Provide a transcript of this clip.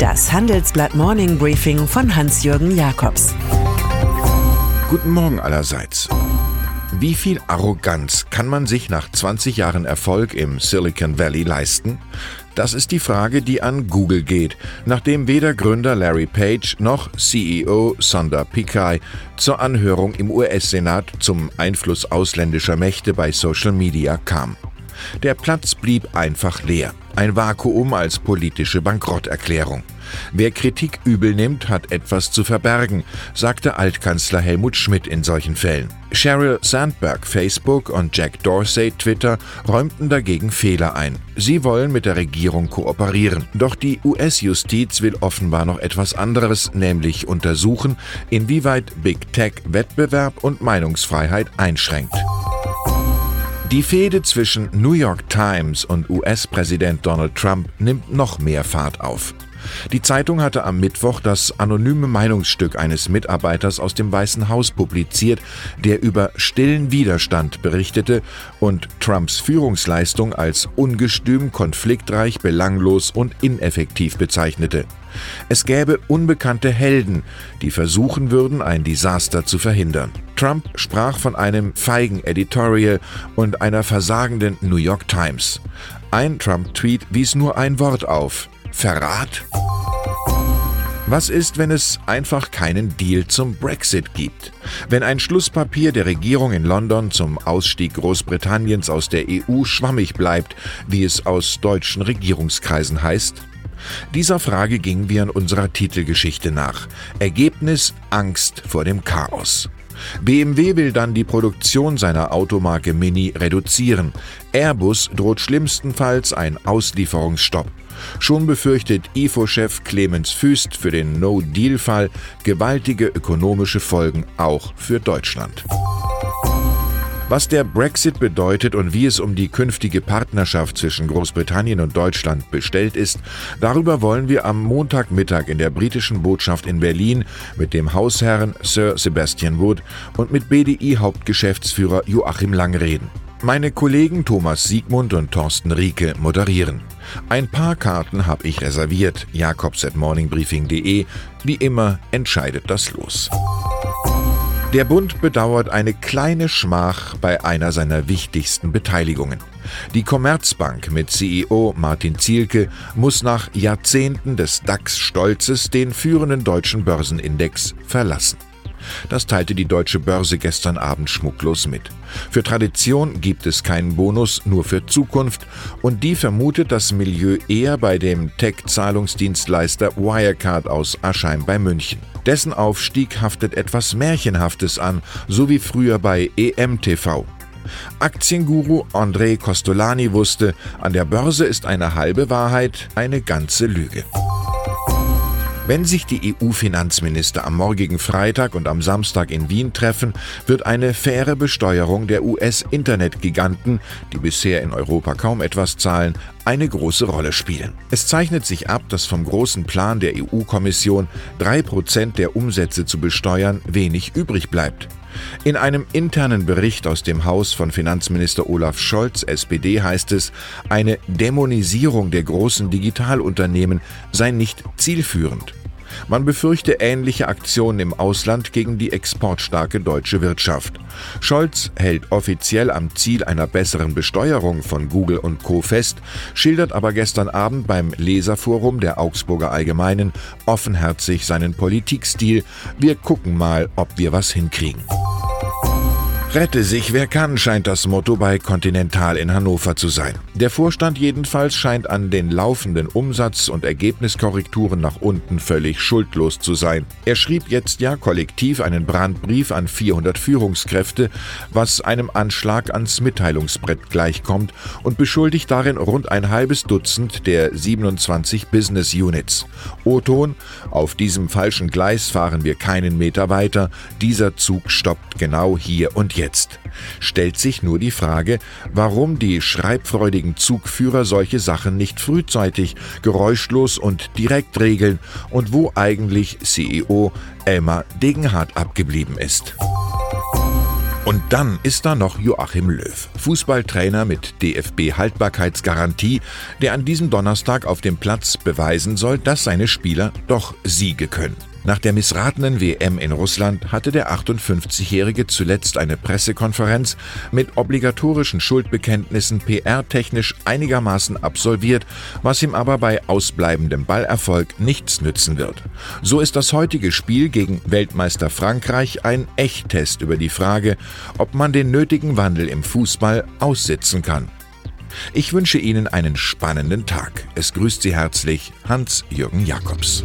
Das Handelsblatt Morning Briefing von Hans-Jürgen Jakobs. Guten Morgen allerseits. Wie viel Arroganz kann man sich nach 20 Jahren Erfolg im Silicon Valley leisten? Das ist die Frage, die an Google geht, nachdem weder Gründer Larry Page noch CEO Sundar Pichai zur Anhörung im US-Senat zum Einfluss ausländischer Mächte bei Social Media kam. Der Platz blieb einfach leer. Ein Vakuum als politische Bankrotterklärung. Wer Kritik übel nimmt, hat etwas zu verbergen, sagte Altkanzler Helmut Schmidt in solchen Fällen. Sheryl Sandberg, Facebook und Jack Dorsey, Twitter, räumten dagegen Fehler ein. Sie wollen mit der Regierung kooperieren. Doch die US-Justiz will offenbar noch etwas anderes, nämlich untersuchen, inwieweit Big Tech Wettbewerb und Meinungsfreiheit einschränkt. Die Fehde zwischen New York Times und US-Präsident Donald Trump nimmt noch mehr Fahrt auf. Die Zeitung hatte am Mittwoch das anonyme Meinungsstück eines Mitarbeiters aus dem Weißen Haus publiziert, der über stillen Widerstand berichtete und Trumps Führungsleistung als ungestüm, konfliktreich, belanglos und ineffektiv bezeichnete. Es gäbe unbekannte Helden, die versuchen würden, ein Desaster zu verhindern. Trump sprach von einem feigen Editorial und einer versagenden New York Times. Ein Trump-Tweet wies nur ein Wort auf. Verrat? Was ist, wenn es einfach keinen Deal zum Brexit gibt? Wenn ein Schlusspapier der Regierung in London zum Ausstieg Großbritanniens aus der EU schwammig bleibt, wie es aus deutschen Regierungskreisen heißt? Dieser Frage gingen wir in unserer Titelgeschichte nach. Ergebnis Angst vor dem Chaos. BMW will dann die Produktion seiner Automarke Mini reduzieren. Airbus droht schlimmstenfalls ein Auslieferungsstopp. Schon befürchtet IFO-Chef Clemens Füst für den No-Deal-Fall gewaltige ökonomische Folgen auch für Deutschland. Was der Brexit bedeutet und wie es um die künftige Partnerschaft zwischen Großbritannien und Deutschland bestellt ist, darüber wollen wir am Montagmittag in der britischen Botschaft in Berlin mit dem Hausherrn Sir Sebastian Wood und mit BDI-Hauptgeschäftsführer Joachim Lang reden. Meine Kollegen Thomas Siegmund und Thorsten Rieke moderieren. Ein paar Karten habe ich reserviert. Jakobs at morningbriefing.de. Wie immer entscheidet das Los. Der Bund bedauert eine kleine Schmach bei einer seiner wichtigsten Beteiligungen. Die Commerzbank mit CEO Martin Zielke muss nach Jahrzehnten des DAX-Stolzes den führenden deutschen Börsenindex verlassen. Das teilte die deutsche Börse gestern Abend schmucklos mit. Für Tradition gibt es keinen Bonus, nur für Zukunft und die vermutet das Milieu eher bei dem Tech-Zahlungsdienstleister Wirecard aus Aschheim bei München. Dessen Aufstieg haftet etwas Märchenhaftes an, so wie früher bei EMTV. Aktienguru André Costolani wusste, an der Börse ist eine halbe Wahrheit eine ganze Lüge. Wenn sich die EU-Finanzminister am morgigen Freitag und am Samstag in Wien treffen, wird eine faire Besteuerung der US-Internetgiganten, die bisher in Europa kaum etwas zahlen, eine große Rolle spielen. Es zeichnet sich ab, dass vom großen Plan der EU-Kommission, drei Prozent der Umsätze zu besteuern, wenig übrig bleibt. In einem internen Bericht aus dem Haus von Finanzminister Olaf Scholz, SPD, heißt es, eine Dämonisierung der großen Digitalunternehmen sei nicht zielführend. Man befürchte ähnliche Aktionen im Ausland gegen die exportstarke deutsche Wirtschaft. Scholz hält offiziell am Ziel einer besseren Besteuerung von Google und Co fest, schildert aber gestern Abend beim Leserforum der Augsburger Allgemeinen offenherzig seinen Politikstil. Wir gucken mal, ob wir was hinkriegen. Rette sich, wer kann, scheint das Motto bei Continental in Hannover zu sein. Der Vorstand jedenfalls scheint an den laufenden Umsatz- und Ergebniskorrekturen nach unten völlig schuldlos zu sein. Er schrieb jetzt ja kollektiv einen Brandbrief an 400 Führungskräfte, was einem Anschlag ans Mitteilungsbrett gleichkommt und beschuldigt darin rund ein halbes Dutzend der 27 Business Units. O-Ton, auf diesem falschen Gleis fahren wir keinen Meter weiter, dieser Zug stoppt genau hier und jetzt. Stellt sich nur die Frage, warum die schreibfreudigen Zugführer solche Sachen nicht frühzeitig, geräuschlos und direkt regeln und wo eigentlich CEO Elmar Degenhardt abgeblieben ist. Und dann ist da noch Joachim Löw, Fußballtrainer mit DFB-Haltbarkeitsgarantie, der an diesem Donnerstag auf dem Platz beweisen soll, dass seine Spieler doch Siege können. Nach der missratenen WM in Russland hatte der 58-Jährige zuletzt eine Pressekonferenz mit obligatorischen Schuldbekenntnissen PR-technisch einigermaßen absolviert, was ihm aber bei ausbleibendem Ballerfolg nichts nützen wird. So ist das heutige Spiel gegen Weltmeister Frankreich ein Echttest über die Frage, ob man den nötigen Wandel im Fußball aussitzen kann. Ich wünsche Ihnen einen spannenden Tag. Es grüßt Sie herzlich Hans-Jürgen Jakobs.